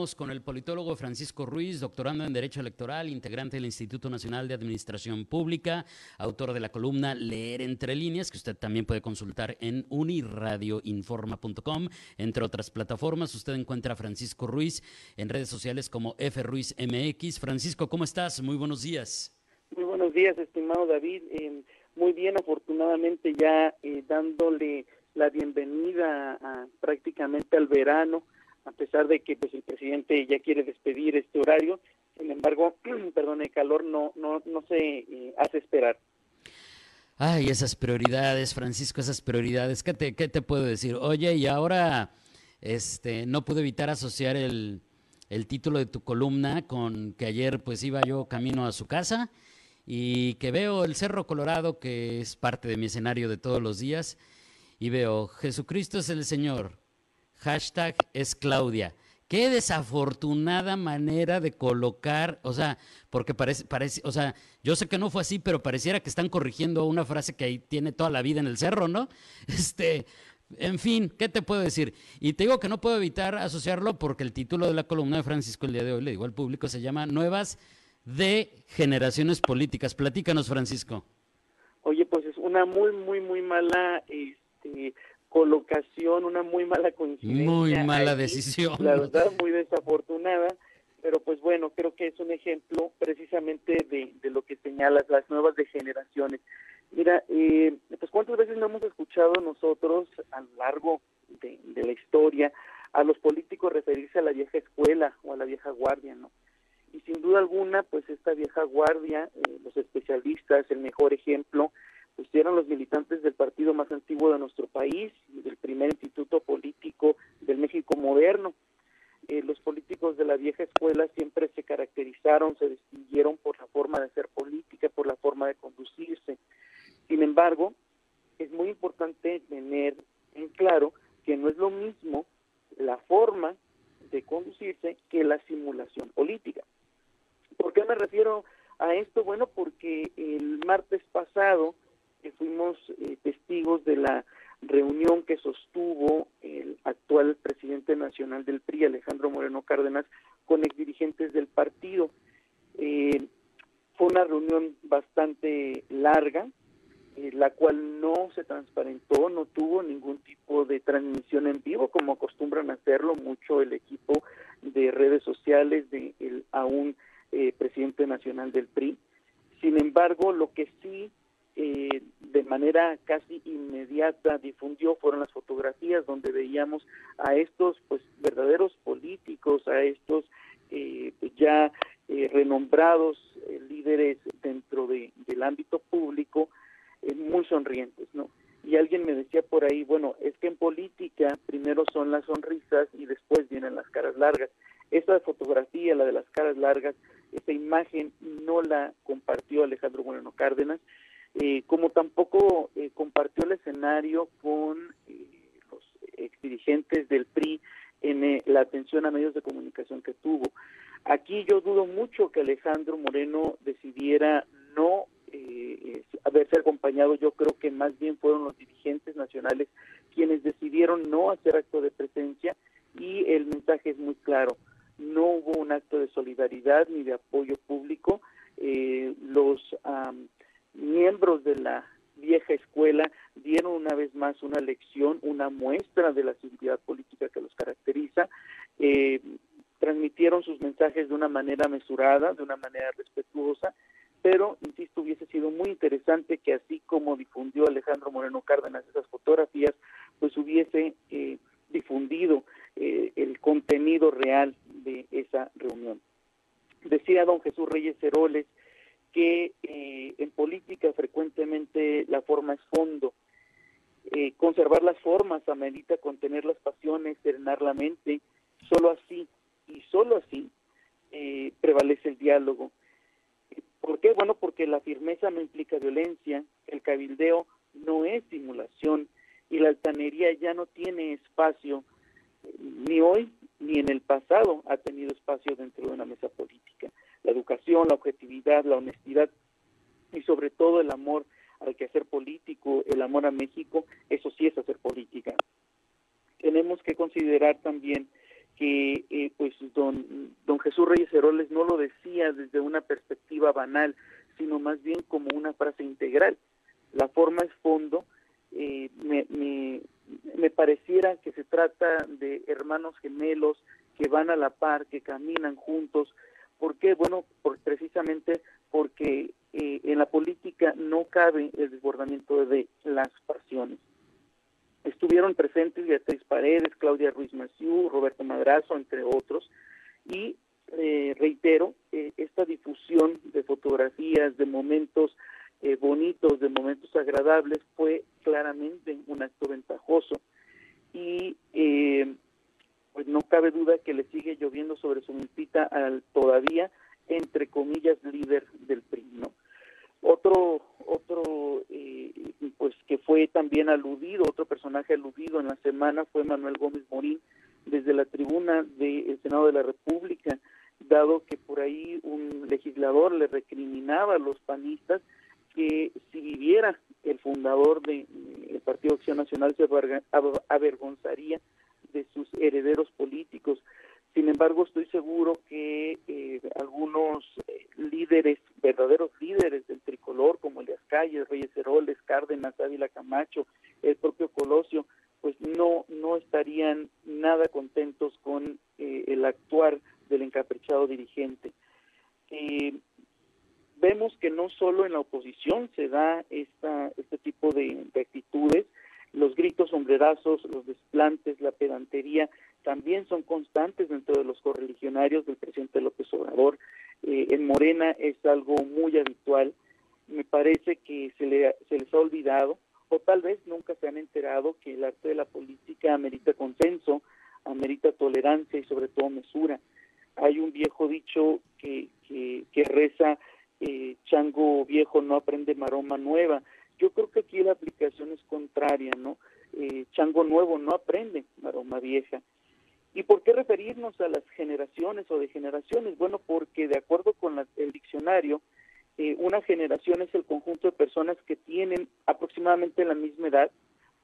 Con el politólogo Francisco Ruiz, doctorando en Derecho Electoral, integrante del Instituto Nacional de Administración Pública, autor de la columna Leer entre líneas, que usted también puede consultar en uniradioinforma.com, entre otras plataformas. Usted encuentra a Francisco Ruiz en redes sociales como FRuizMX. Francisco, ¿cómo estás? Muy buenos días. Muy buenos días, estimado David. Eh, muy bien, afortunadamente ya eh, dándole la bienvenida prácticamente al verano a pesar de que pues el presidente ya quiere despedir este horario, sin embargo, perdón, el calor no no no se eh, hace esperar. Ay, esas prioridades, Francisco, esas prioridades. ¿Qué te, qué te puedo decir? Oye, y ahora este no pude evitar asociar el, el título de tu columna con que ayer pues iba yo camino a su casa y que veo el Cerro Colorado, que es parte de mi escenario de todos los días, y veo Jesucristo es el Señor, hashtag es Claudia. Qué desafortunada manera de colocar, o sea, porque parece, parece, o sea, yo sé que no fue así, pero pareciera que están corrigiendo una frase que ahí tiene toda la vida en el cerro, ¿no? Este, en fin, ¿qué te puedo decir? Y te digo que no puedo evitar asociarlo porque el título de la columna de Francisco el día de hoy, le digo al público, se llama Nuevas de Generaciones Políticas. Platícanos, Francisco. Oye, pues es una muy, muy, muy mala este, colocación, una muy mala coincidencia. Muy mala decisión. La verdad, muy desafortunada, pero pues bueno, creo que es un ejemplo precisamente de, de lo que señalas, las nuevas degeneraciones. Mira, eh, pues cuántas veces no hemos escuchado nosotros a lo largo de, de la historia a los políticos referirse a la vieja escuela o a la vieja guardia, ¿no? Y sin duda alguna, pues esta vieja guardia, eh, los especialistas, el mejor ejemplo, eran los militantes del partido más antiguo de nuestro país y del primer instituto político del México moderno. Eh, los políticos de la vieja escuela siempre se caracterizaron, se distinguieron por la forma de hacer política, por la forma de conducirse. Sin embargo, es muy importante tener en claro que no es lo mismo la forma de conducirse que la simulación política. ¿Por qué me refiero a esto? Bueno, porque el martes pasado eh, fuimos eh, testigos de la reunión que sostuvo el actual presidente nacional del PRI, Alejandro Moreno Cárdenas, con exdirigentes del partido. Eh, fue una reunión bastante larga, eh, la cual no se transparentó, no tuvo ningún tipo de transmisión en vivo, como acostumbran hacerlo mucho el equipo de redes sociales del de aún eh, presidente nacional del PRI. Sin embargo, lo que sí eh, de manera casi inmediata difundió fueron las fotografías donde veíamos a estos pues verdaderos políticos, a estos eh, ya eh, renombrados eh, líderes dentro de, del ámbito público eh, muy sonrientes, ¿no? Y alguien me decía por ahí, bueno, es que en política primero son las sonrisas y después vienen las caras largas. Esta fotografía, la de las caras largas, esta imagen no la compartió Alejandro Moreno Cárdenas, eh, como tampoco eh, compartió el escenario con eh, los exdirigentes del PRI en eh, la atención a medios de comunicación que tuvo. Aquí yo dudo mucho que Alejandro Moreno decidiera no eh, haberse acompañado, yo creo que más bien fueron los dirigentes nacionales quienes decidieron no hacer acto de presencia y el mensaje es muy claro, no hubo un acto de solidaridad ni de apoyo público, eh, los um, de la vieja escuela dieron una vez más una lección, una muestra de la civilidad política que los caracteriza, eh, transmitieron sus mensajes de una manera mesurada, de una manera respetuosa, pero, insisto, hubiese sido muy interesante que así como difundió Alejandro Moreno Cárdenas esas fotografías, pues hubiese eh, difundido eh, el contenido real de esa reunión. Decía don Jesús Reyes Heroles que eh, en política frecuentemente la forma es fondo. Eh, conservar las formas amerita contener las pasiones, serenar la mente. Solo así, y solo así, eh, prevalece el diálogo. ¿Por qué? Bueno, porque la firmeza no implica violencia, el cabildeo no es simulación y la altanería ya no tiene espacio ni hoy ni en el pasado ha tenido espacio dentro de una mesa política. La educación, la objetividad, la honestidad y sobre todo el amor al quehacer político, el amor a México, eso sí es hacer política. Tenemos que considerar también que eh, pues don, don Jesús Reyes Heroles no lo decía desde una perspectiva banal, sino más bien como una frase integral. La forma es fondo, eh, me, me, me pareciera que se trata de hermanos gemelos que van a la par, que caminan juntos. ¿Por qué? Bueno, por, precisamente porque eh, en la política no cabe el desbordamiento de las pasiones. Estuvieron presentes Beatriz Paredes, Claudia Ruiz Maciú, Roberto Madrazo, entre otros, y eh, reitero, eh, esta difusión de fotografías, de momentos eh, bonitos, de momentos agradables, fue claramente un acto ventajoso. Y eh, pues no cabe duda que le sigue lloviendo sobre su milpita al todavía, entre comillas, líder del PRI, ¿no? Otro, otro eh, pues que fue también aludido, otro personaje aludido en la semana fue Manuel Gómez Morín, desde la tribuna del Senado de la República, dado que por ahí un legislador le recriminaba a los panistas que si viviera el fundador del de, Partido Acción Nacional se avergonzaría de sus herederos políticos. Sin embargo, estoy seguro que eh, algunos eh, líderes, verdaderos líderes del tricolor, como Elias Calles, Reyes Heroles, Cárdenas, Ávila Camacho, el propio Colosio, pues no, no estarían nada contentos con eh, el actuar del encaprichado dirigente. Eh, vemos que no solo en la oposición se da esta, este tipo de, de actitudes, los gritos sombrerazos, los desplantes, la pedantería, también son constantes dentro de los correligionarios del presidente López Obrador. Eh, en Morena es algo muy habitual. Me parece que se, le, se les ha olvidado, o tal vez nunca se han enterado, que el arte de la política amerita consenso, amerita tolerancia y sobre todo mesura. Hay un viejo dicho que, que, que reza, eh, chango viejo no aprende maroma nueva. Yo creo que aquí la aplicación es contraria, ¿no? Eh, chango nuevo no aprende maroma vieja. ¿Y por qué referirnos a las generaciones o de generaciones? Bueno, porque de acuerdo con la, el diccionario, eh, una generación es el conjunto de personas que tienen aproximadamente la misma edad,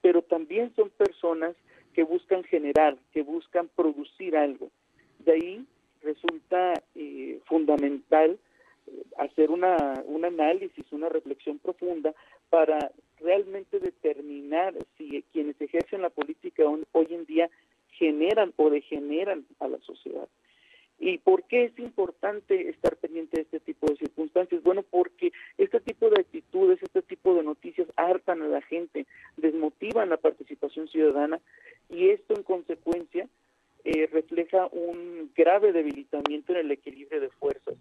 pero también son personas que buscan generar, que buscan producir algo. De ahí resulta eh, fundamental eh, hacer una, un análisis, una reflexión profunda para realmente determinar si quienes ejercen la política hoy en día generan o degeneran a la sociedad. ¿Y por qué es importante estar pendiente de este tipo de circunstancias? Bueno, porque este tipo de actitudes, este tipo de noticias hartan a la gente, desmotivan la participación ciudadana y esto en consecuencia eh, refleja un grave debilitamiento en el equilibrio de fuerzas.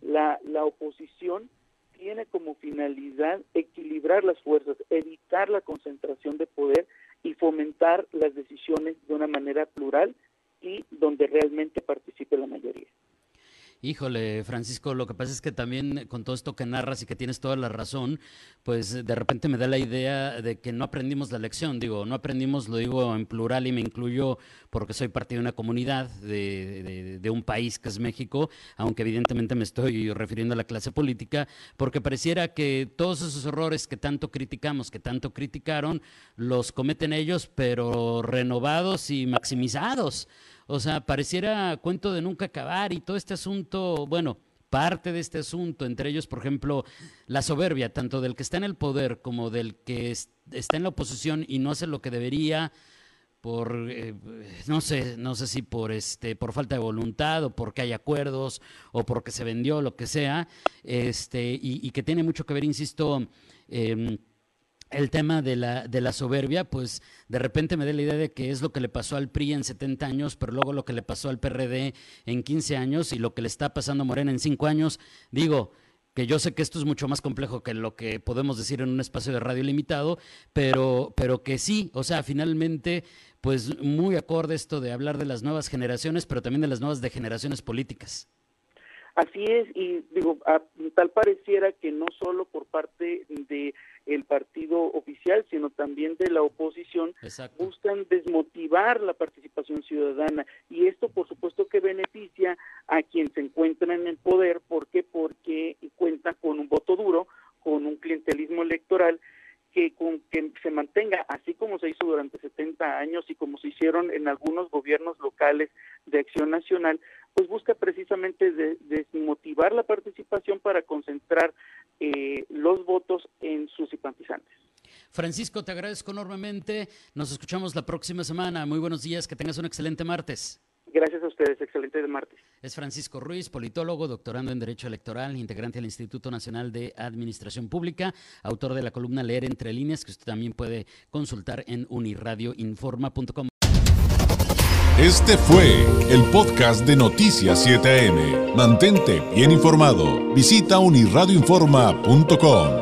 La, la oposición tiene como finalidad equilibrar las fuerzas, evitar la concentración de poder y fomentar las decisiones de una manera plural y donde realmente participe la mayoría. Híjole, Francisco, lo que pasa es que también con todo esto que narras y que tienes toda la razón, pues de repente me da la idea de que no aprendimos la lección. Digo, no aprendimos, lo digo en plural y me incluyo porque soy parte de una comunidad de, de, de un país que es México, aunque evidentemente me estoy refiriendo a la clase política, porque pareciera que todos esos errores que tanto criticamos, que tanto criticaron, los cometen ellos, pero renovados y maximizados. O sea, pareciera cuento de nunca acabar y todo este asunto, bueno, parte de este asunto, entre ellos, por ejemplo, la soberbia, tanto del que está en el poder como del que está en la oposición y no hace lo que debería por eh, no sé no sé si por este por falta de voluntad o porque hay acuerdos o porque se vendió lo que sea este y, y que tiene mucho que ver insisto eh, el tema de la, de la soberbia, pues de repente me da la idea de que es lo que le pasó al PRI en 70 años, pero luego lo que le pasó al PRD en 15 años y lo que le está pasando a Morena en 5 años. Digo, que yo sé que esto es mucho más complejo que lo que podemos decir en un espacio de radio limitado, pero, pero que sí, o sea, finalmente, pues muy acorde esto de hablar de las nuevas generaciones, pero también de las nuevas degeneraciones políticas. Así es, y digo, tal pareciera que no solo por parte de el partido oficial, sino también de la oposición, buscan desmotivar la participación ciudadana. Y esto, por supuesto, que beneficia a quien se encuentra en el poder. ¿Por qué? Porque cuenta con un voto duro, con un clientelismo electoral que con que se mantenga así como se hizo durante 70 años y como se hicieron en algunos gobiernos locales de acción nacional, pues busca precisamente desmotivar la participación para concentrar eh, los votos en sus simpatizantes. Francisco, te agradezco enormemente. Nos escuchamos la próxima semana. Muy buenos días, que tengas un excelente martes. Gracias a ustedes, excelente de martes. Es Francisco Ruiz, politólogo, doctorando en Derecho Electoral, integrante del Instituto Nacional de Administración Pública, autor de la columna Leer entre líneas, que usted también puede consultar en unirradioinforma.com. Este fue el podcast de Noticias 7am. Mantente bien informado. Visita unirradioinforma.com.